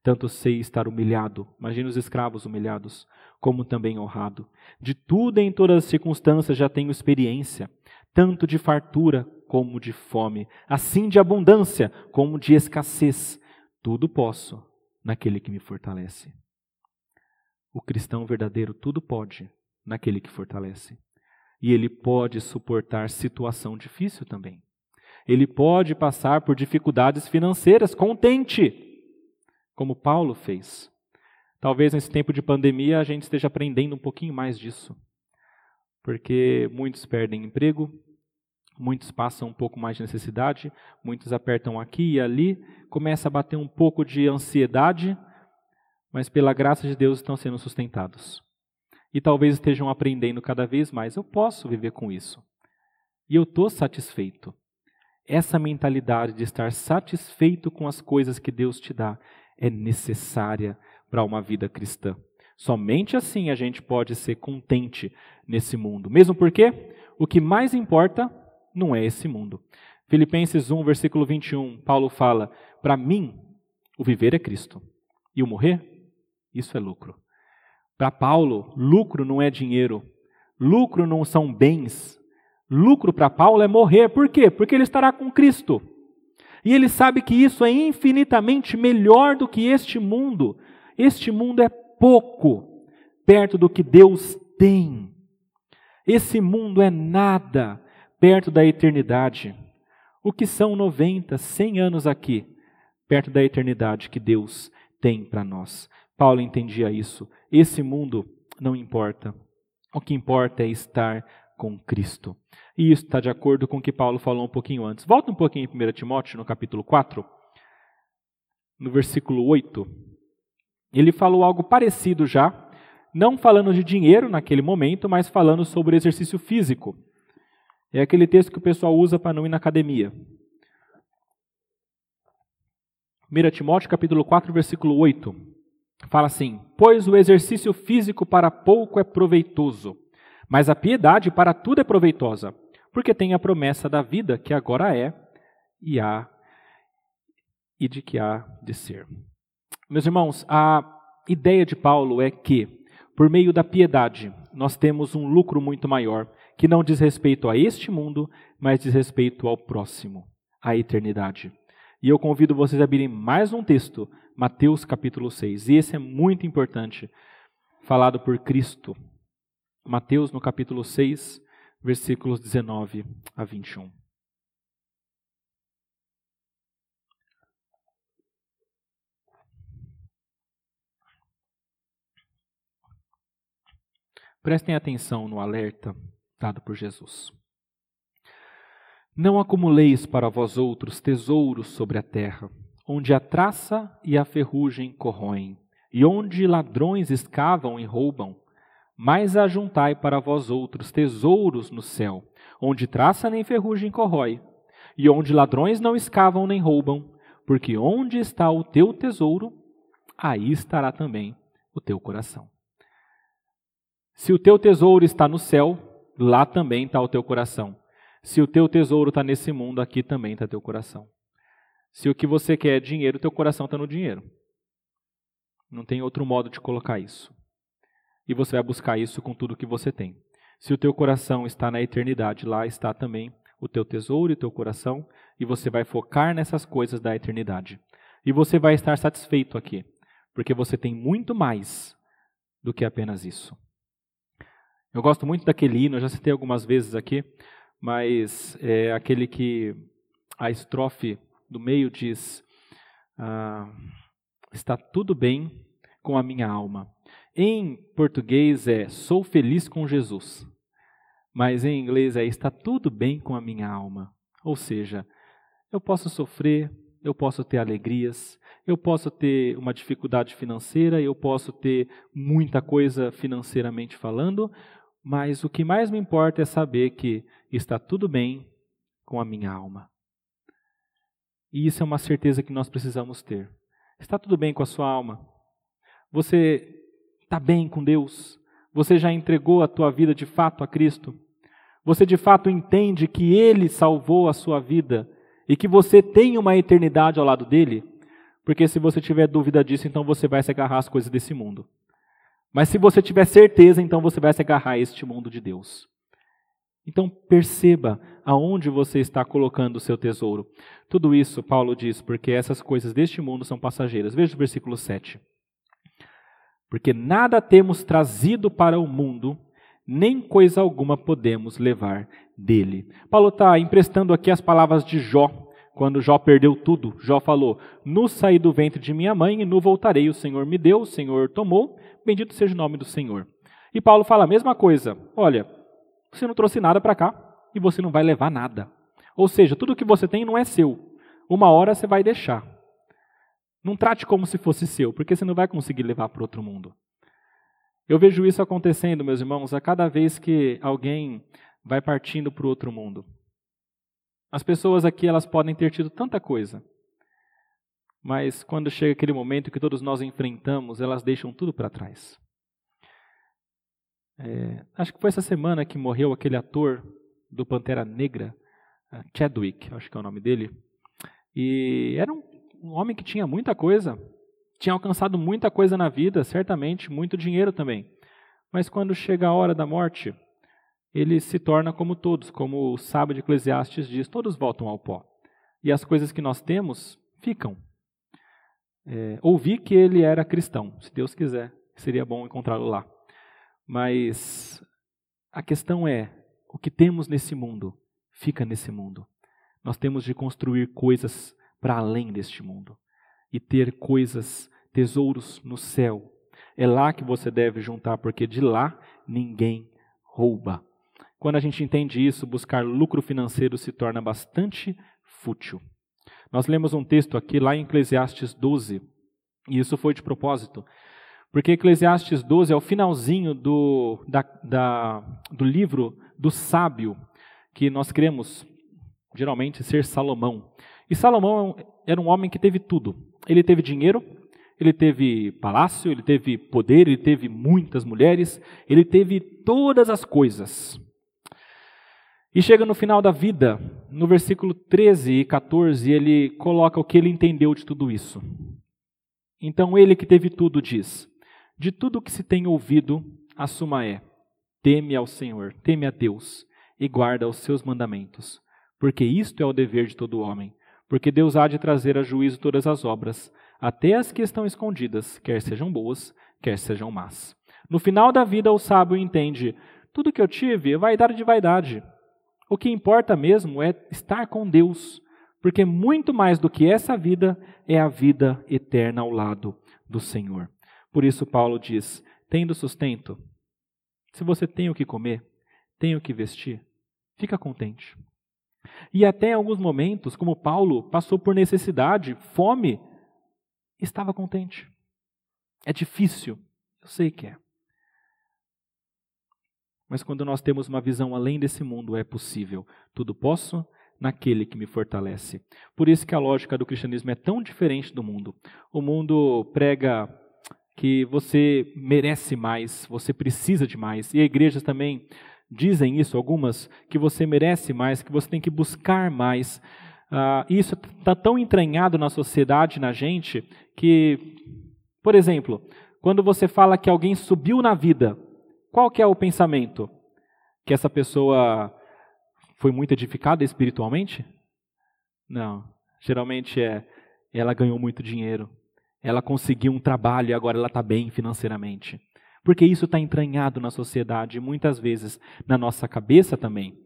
tanto sei estar humilhado, imagine os escravos humilhados, como também honrado. De tudo em todas as circunstâncias já tenho experiência, tanto de fartura como de fome, assim de abundância como de escassez. Tudo posso naquele que me fortalece. O cristão verdadeiro tudo pode naquele que fortalece. E ele pode suportar situação difícil também. Ele pode passar por dificuldades financeiras contente como Paulo fez. Talvez nesse tempo de pandemia a gente esteja aprendendo um pouquinho mais disso, porque muitos perdem emprego, muitos passam um pouco mais de necessidade, muitos apertam aqui e ali, começa a bater um pouco de ansiedade, mas pela graça de Deus estão sendo sustentados. E talvez estejam aprendendo cada vez mais: eu posso viver com isso. E eu estou satisfeito. Essa mentalidade de estar satisfeito com as coisas que Deus te dá é necessária para uma vida cristã. Somente assim a gente pode ser contente nesse mundo. Mesmo porque o que mais importa não é esse mundo. Filipenses 1, versículo 21, Paulo fala: Para mim, o viver é Cristo, e o morrer, isso é lucro. Para Paulo, lucro não é dinheiro, lucro não são bens. Lucro para Paulo é morrer. Por quê? Porque ele estará com Cristo. E ele sabe que isso é infinitamente melhor do que este mundo. Este mundo é pouco perto do que Deus tem. Esse mundo é nada perto da eternidade. O que são 90, 100 anos aqui, perto da eternidade que Deus tem para nós? Paulo entendia isso. Esse mundo não importa. O que importa é estar com Cristo. E isso está de acordo com o que Paulo falou um pouquinho antes. Volta um pouquinho em 1 Timóteo, no capítulo 4, no versículo 8. Ele falou algo parecido já, não falando de dinheiro naquele momento, mas falando sobre exercício físico. É aquele texto que o pessoal usa para não ir na academia. 1 Timóteo capítulo 4, versículo 8. Fala assim: Pois o exercício físico para pouco é proveitoso, mas a piedade para tudo é proveitosa, porque tem a promessa da vida que agora é e há e de que há de ser. Meus irmãos, a ideia de Paulo é que, por meio da piedade, nós temos um lucro muito maior, que não diz respeito a este mundo, mas diz respeito ao próximo, à eternidade. E eu convido vocês a abrirem mais um texto, Mateus capítulo 6. E esse é muito importante, falado por Cristo. Mateus no capítulo 6, versículos 19 a 21. Prestem atenção no alerta dado por Jesus. Não acumuleis para vós outros tesouros sobre a terra, onde a traça e a ferrugem corroem, e onde ladrões escavam e roubam mas ajuntai para vós outros tesouros no céu, onde traça nem ferrugem corrói, e onde ladrões não escavam nem roubam, porque onde está o teu tesouro, aí estará também o teu coração. Se o teu tesouro está no céu, lá também está o teu coração. Se o teu tesouro está nesse mundo, aqui também está teu coração. Se o que você quer é dinheiro, teu coração está no dinheiro. Não tem outro modo de colocar isso e você vai buscar isso com tudo que você tem. Se o teu coração está na eternidade, lá está também o teu tesouro e o teu coração, e você vai focar nessas coisas da eternidade. E você vai estar satisfeito aqui, porque você tem muito mais do que apenas isso. Eu gosto muito daquele hino, eu já citei algumas vezes aqui, mas é aquele que a estrofe do meio diz: ah, Está tudo bem com a minha alma, em português é sou feliz com Jesus, mas em inglês é está tudo bem com a minha alma. Ou seja, eu posso sofrer, eu posso ter alegrias, eu posso ter uma dificuldade financeira, eu posso ter muita coisa financeiramente falando, mas o que mais me importa é saber que está tudo bem com a minha alma. E isso é uma certeza que nós precisamos ter. Está tudo bem com a sua alma? Você está bem com Deus? Você já entregou a tua vida de fato a Cristo? Você de fato entende que Ele salvou a sua vida e que você tem uma eternidade ao lado dele? Porque se você tiver dúvida disso, então você vai se agarrar às coisas desse mundo. Mas se você tiver certeza, então você vai se agarrar a este mundo de Deus. Então perceba aonde você está colocando o seu tesouro. Tudo isso, Paulo diz, porque essas coisas deste mundo são passageiras. Veja o versículo 7 porque nada temos trazido para o mundo, nem coisa alguma podemos levar dele. Paulo está emprestando aqui as palavras de Jó, quando Jó perdeu tudo. Jó falou: No saí do ventre de minha mãe e no voltarei. O Senhor me deu, o Senhor tomou. Bendito seja o nome do Senhor. E Paulo fala a mesma coisa: Olha, você não trouxe nada para cá e você não vai levar nada. Ou seja, tudo que você tem não é seu. Uma hora você vai deixar. Não trate como se fosse seu, porque você não vai conseguir levar para outro mundo. Eu vejo isso acontecendo, meus irmãos, a cada vez que alguém vai partindo para o outro mundo. As pessoas aqui elas podem ter tido tanta coisa, mas quando chega aquele momento que todos nós enfrentamos, elas deixam tudo para trás. É, acho que foi essa semana que morreu aquele ator do Pantera Negra, Chadwick, acho que é o nome dele. E era um um homem que tinha muita coisa, tinha alcançado muita coisa na vida, certamente, muito dinheiro também. Mas quando chega a hora da morte, ele se torna como todos, como o sábio de Eclesiastes diz: todos voltam ao pó. E as coisas que nós temos ficam. É, ouvi que ele era cristão, se Deus quiser, seria bom encontrá-lo lá. Mas a questão é: o que temos nesse mundo, fica nesse mundo. Nós temos de construir coisas para além deste mundo e ter coisas, tesouros no céu. É lá que você deve juntar, porque de lá ninguém rouba. Quando a gente entende isso, buscar lucro financeiro se torna bastante fútil. Nós lemos um texto aqui lá em Eclesiastes 12, e isso foi de propósito, porque Eclesiastes 12 é o finalzinho do, da, da, do livro do sábio, que nós queremos geralmente ser Salomão. E Salomão era um homem que teve tudo. Ele teve dinheiro, ele teve palácio, ele teve poder, ele teve muitas mulheres, ele teve todas as coisas. E chega no final da vida, no versículo 13 e 14, ele coloca o que ele entendeu de tudo isso. Então ele que teve tudo diz: De tudo que se tem ouvido, a suma é: teme ao Senhor, teme a Deus e guarda os seus mandamentos, porque isto é o dever de todo homem, porque Deus há de trazer a juízo todas as obras, até as que estão escondidas, quer sejam boas, quer sejam más. No final da vida, o sábio entende: tudo que eu tive é vaidade de vaidade. O que importa mesmo é estar com Deus, porque muito mais do que essa vida é a vida eterna ao lado do Senhor. Por isso, Paulo diz: tendo sustento, se você tem o que comer, tem o que vestir, fica contente. E até em alguns momentos, como Paulo passou por necessidade, fome, estava contente. É difícil, eu sei que é. Mas quando nós temos uma visão além desse mundo, é possível. Tudo posso naquele que me fortalece. Por isso que a lógica do cristianismo é tão diferente do mundo. O mundo prega que você merece mais, você precisa de mais. E igrejas também dizem isso, algumas, que você merece mais, que você tem que buscar mais. Uh, isso está tão entranhado na sociedade, na gente, que, por exemplo, quando você fala que alguém subiu na vida, qual que é o pensamento? Que essa pessoa foi muito edificada espiritualmente? Não. Geralmente é ela ganhou muito dinheiro, ela conseguiu um trabalho e agora ela está bem financeiramente. Porque isso está entranhado na sociedade e muitas vezes na nossa cabeça também.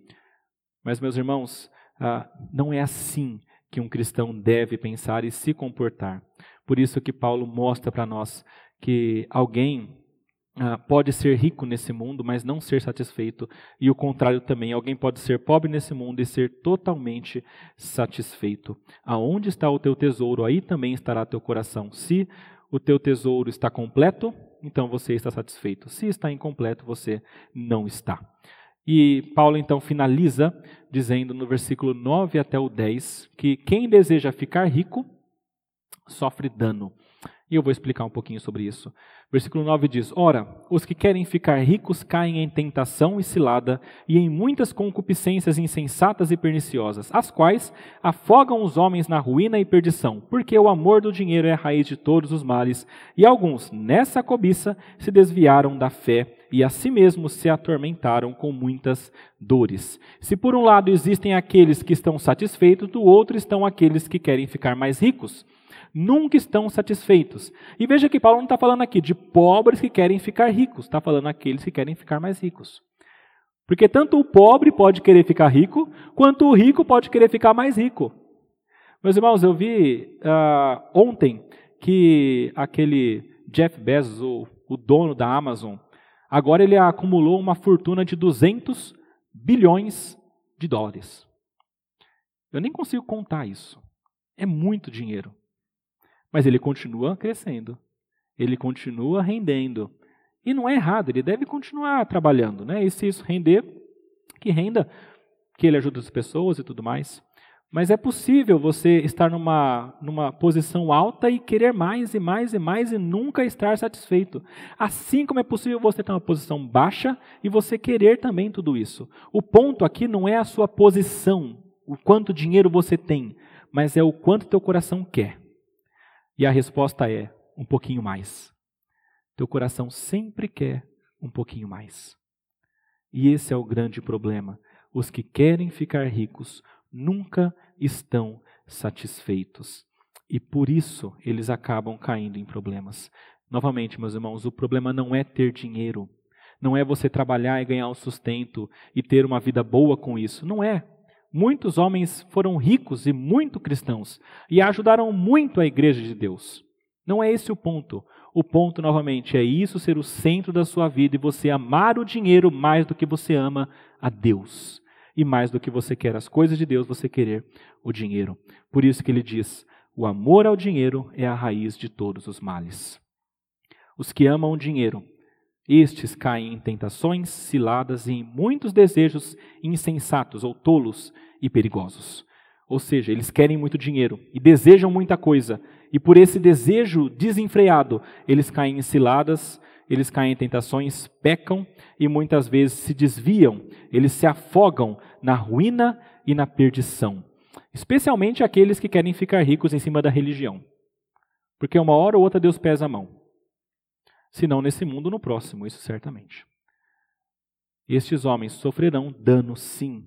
Mas, meus irmãos, ah, não é assim que um cristão deve pensar e se comportar. Por isso que Paulo mostra para nós que alguém Uh, pode ser rico nesse mundo, mas não ser satisfeito. E o contrário também, alguém pode ser pobre nesse mundo e ser totalmente satisfeito. Aonde está o teu tesouro, aí também estará teu coração. Se o teu tesouro está completo, então você está satisfeito. Se está incompleto, você não está. E Paulo então finaliza dizendo no versículo 9 até o 10 que quem deseja ficar rico sofre dano. E eu vou explicar um pouquinho sobre isso. Versículo 9 diz: Ora, os que querem ficar ricos caem em tentação e cilada, e em muitas concupiscências insensatas e perniciosas, as quais afogam os homens na ruína e perdição, porque o amor do dinheiro é a raiz de todos os males, e alguns, nessa cobiça, se desviaram da fé e a si mesmos se atormentaram com muitas dores. Se por um lado existem aqueles que estão satisfeitos, do outro estão aqueles que querem ficar mais ricos nunca estão satisfeitos. E veja que Paulo não está falando aqui de pobres que querem ficar ricos, está falando aqueles que querem ficar mais ricos. Porque tanto o pobre pode querer ficar rico, quanto o rico pode querer ficar mais rico. Meus irmãos, eu vi uh, ontem que aquele Jeff Bezos, o, o dono da Amazon, agora ele acumulou uma fortuna de 200 bilhões de dólares. Eu nem consigo contar isso. É muito dinheiro. Mas ele continua crescendo. Ele continua rendendo. E não é errado, ele deve continuar trabalhando. Né? E se isso render, que renda, que ele ajude as pessoas e tudo mais. Mas é possível você estar numa, numa posição alta e querer mais e mais e mais e nunca estar satisfeito. Assim como é possível você ter uma posição baixa e você querer também tudo isso. O ponto aqui não é a sua posição, o quanto dinheiro você tem, mas é o quanto teu coração quer. E a resposta é: um pouquinho mais. Teu coração sempre quer um pouquinho mais. E esse é o grande problema. Os que querem ficar ricos nunca estão satisfeitos. E por isso eles acabam caindo em problemas. Novamente, meus irmãos, o problema não é ter dinheiro. Não é você trabalhar e ganhar o sustento e ter uma vida boa com isso. Não é. Muitos homens foram ricos e muito cristãos e ajudaram muito a igreja de Deus. Não é esse o ponto. O ponto, novamente, é isso ser o centro da sua vida e você amar o dinheiro mais do que você ama a Deus. E mais do que você quer as coisas de Deus, você querer o dinheiro. Por isso que ele diz: o amor ao dinheiro é a raiz de todos os males. Os que amam o dinheiro, estes caem em tentações, ciladas e em muitos desejos insensatos ou tolos e perigosos. Ou seja, eles querem muito dinheiro e desejam muita coisa, e por esse desejo desenfreado, eles caem em ciladas, eles caem em tentações, pecam e muitas vezes se desviam, eles se afogam na ruína e na perdição. Especialmente aqueles que querem ficar ricos em cima da religião. Porque uma hora ou outra Deus pesa a mão. Se não nesse mundo, no próximo, isso certamente. Estes homens sofrerão dano, sim,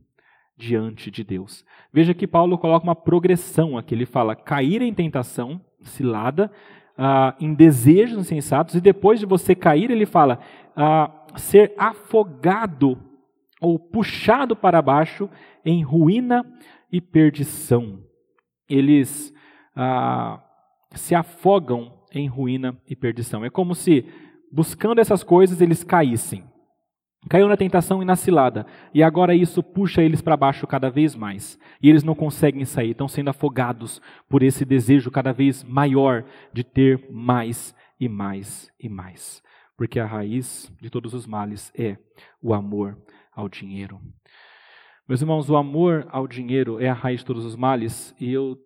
diante de Deus. Veja que Paulo coloca uma progressão aqui. Ele fala cair em tentação, cilada, ah, em desejos insensatos, e depois de você cair, ele fala ah, ser afogado ou puxado para baixo em ruína e perdição. Eles ah, se afogam em ruína e perdição. É como se, buscando essas coisas, eles caíssem. Caiu na tentação e na cilada. E agora isso puxa eles para baixo cada vez mais. E eles não conseguem sair, estão sendo afogados por esse desejo cada vez maior de ter mais e mais e mais. Porque a raiz de todos os males é o amor ao dinheiro. Meus irmãos, o amor ao dinheiro é a raiz de todos os males, e eu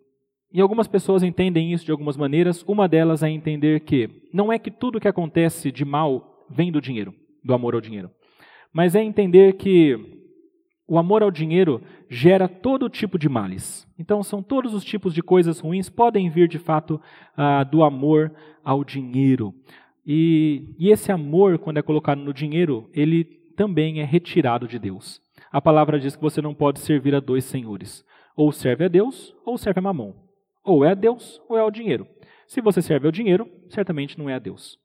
e algumas pessoas entendem isso de algumas maneiras. Uma delas é entender que não é que tudo que acontece de mal vem do dinheiro, do amor ao dinheiro mas é entender que o amor ao dinheiro gera todo tipo de males. Então, são todos os tipos de coisas ruins podem vir de fato ah, do amor ao dinheiro. E, e esse amor, quando é colocado no dinheiro, ele também é retirado de Deus. A palavra diz que você não pode servir a dois senhores. Ou serve a Deus, ou serve a mamão. Ou é a Deus, ou é ao dinheiro. Se você serve ao dinheiro, certamente não é a Deus.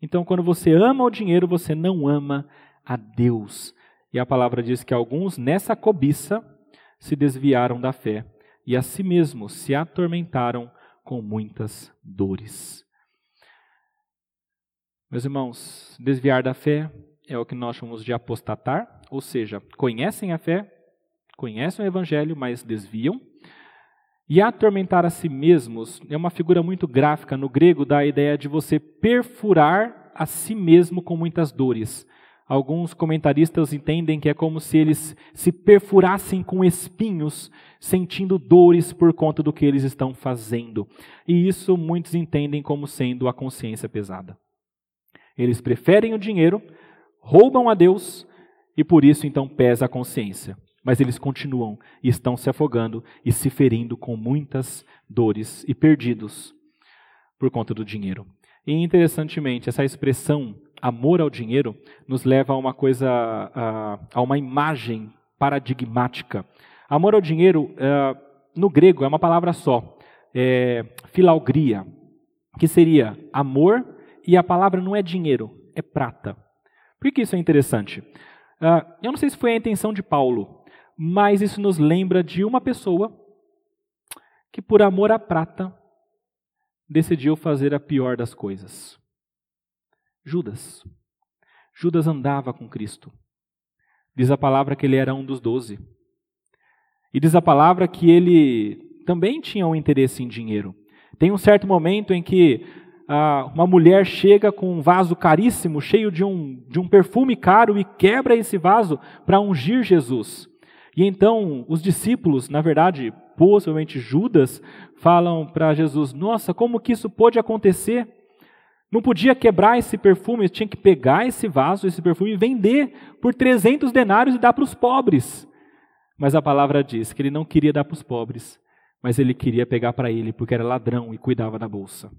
Então, quando você ama o dinheiro, você não ama a Deus. E a palavra diz que alguns, nessa cobiça, se desviaram da fé e a si mesmos se atormentaram com muitas dores. Meus irmãos, desviar da fé é o que nós chamamos de apostatar, ou seja, conhecem a fé, conhecem o evangelho, mas desviam. E atormentar a si mesmos é uma figura muito gráfica no grego da ideia de você perfurar a si mesmo com muitas dores. Alguns comentaristas entendem que é como se eles se perfurassem com espinhos, sentindo dores por conta do que eles estão fazendo. E isso muitos entendem como sendo a consciência pesada. Eles preferem o dinheiro, roubam a Deus e por isso então pesa a consciência. Mas eles continuam e estão se afogando e se ferindo com muitas dores e perdidos por conta do dinheiro. E interessantemente, essa expressão amor ao dinheiro nos leva a uma coisa, a, a uma imagem paradigmática. Amor ao dinheiro, é, no grego, é uma palavra só, é que seria amor, e a palavra não é dinheiro, é prata. Por que isso é interessante? Uh, eu não sei se foi a intenção de Paulo, mas isso nos lembra de uma pessoa que, por amor à prata, decidiu fazer a pior das coisas. Judas. Judas andava com Cristo. Diz a palavra que ele era um dos doze. E diz a palavra que ele também tinha um interesse em dinheiro. Tem um certo momento em que ah, uma mulher chega com um vaso caríssimo, cheio de um, de um perfume caro, e quebra esse vaso para ungir Jesus. E então os discípulos, na verdade, possivelmente Judas, falam para Jesus: Nossa, como que isso pôde acontecer? Não podia quebrar esse perfume, tinha que pegar esse vaso, esse perfume e vender por 300 denários e dar para os pobres. Mas a palavra diz que ele não queria dar para os pobres, mas ele queria pegar para ele, porque era ladrão e cuidava da bolsa.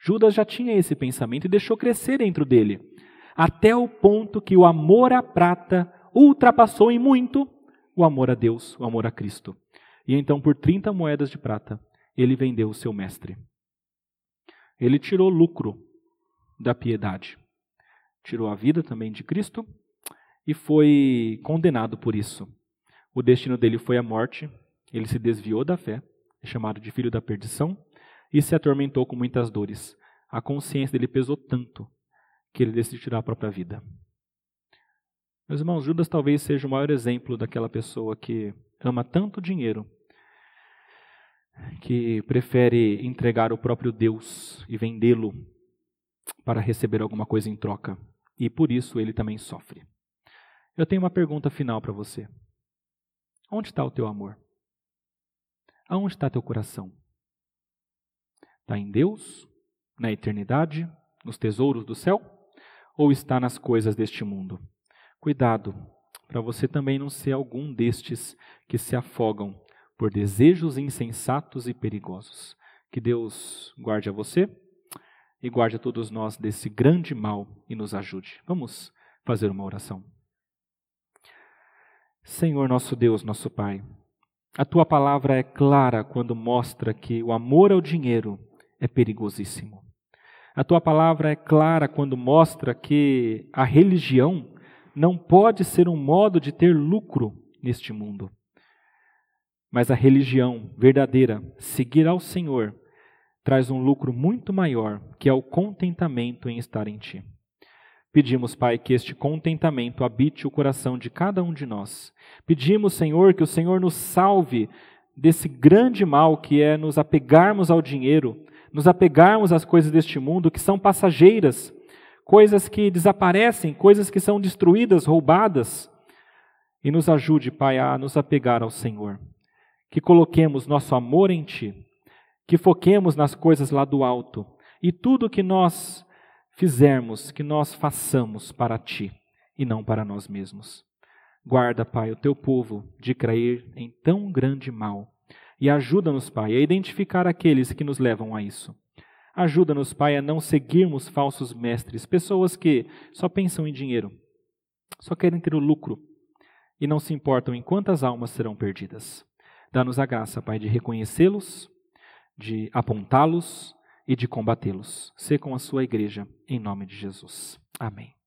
Judas já tinha esse pensamento e deixou crescer dentro dele, até o ponto que o amor à prata ultrapassou em muito o amor a Deus, o amor a Cristo. E então, por 30 moedas de prata, ele vendeu o seu mestre. Ele tirou lucro da piedade. Tirou a vida também de Cristo e foi condenado por isso. O destino dele foi a morte, ele se desviou da fé, é chamado de filho da perdição, e se atormentou com muitas dores, a consciência dele pesou tanto que ele decidiu tirar a própria vida. Meus irmãos, Judas talvez seja o maior exemplo daquela pessoa que ama tanto dinheiro que prefere entregar o próprio Deus e vendê-lo para receber alguma coisa em troca. E por isso ele também sofre. Eu tenho uma pergunta final para você. Onde está o teu amor? Aonde está teu coração? Está em Deus? Na eternidade? Nos tesouros do céu? Ou está nas coisas deste mundo? Cuidado, para você também não ser algum destes que se afogam por desejos insensatos e perigosos. Que Deus guarde a você e guarde a todos nós desse grande mal e nos ajude. Vamos fazer uma oração. Senhor nosso Deus, nosso Pai, a tua palavra é clara quando mostra que o amor ao dinheiro é perigosíssimo. A tua palavra é clara quando mostra que a religião não pode ser um modo de ter lucro neste mundo. Mas a religião verdadeira, seguir ao Senhor, traz um lucro muito maior, que é o contentamento em estar em Ti. Pedimos, Pai, que este contentamento habite o coração de cada um de nós. Pedimos, Senhor, que o Senhor nos salve desse grande mal que é nos apegarmos ao dinheiro, nos apegarmos às coisas deste mundo que são passageiras, coisas que desaparecem, coisas que são destruídas, roubadas. E nos ajude, Pai, a nos apegar ao Senhor. Que coloquemos nosso amor em Ti, que foquemos nas coisas lá do alto e tudo que nós fizermos, que nós façamos para ti e não para nós mesmos. Guarda, Pai, o teu povo de cair em tão grande mal e ajuda-nos, Pai, a identificar aqueles que nos levam a isso. Ajuda-nos, Pai, a não seguirmos falsos mestres, pessoas que só pensam em dinheiro, só querem ter o lucro e não se importam em quantas almas serão perdidas. Dá-nos a graça, Pai, de reconhecê-los, de apontá-los e de combatê-los. Sê com a sua igreja, em nome de Jesus. Amém.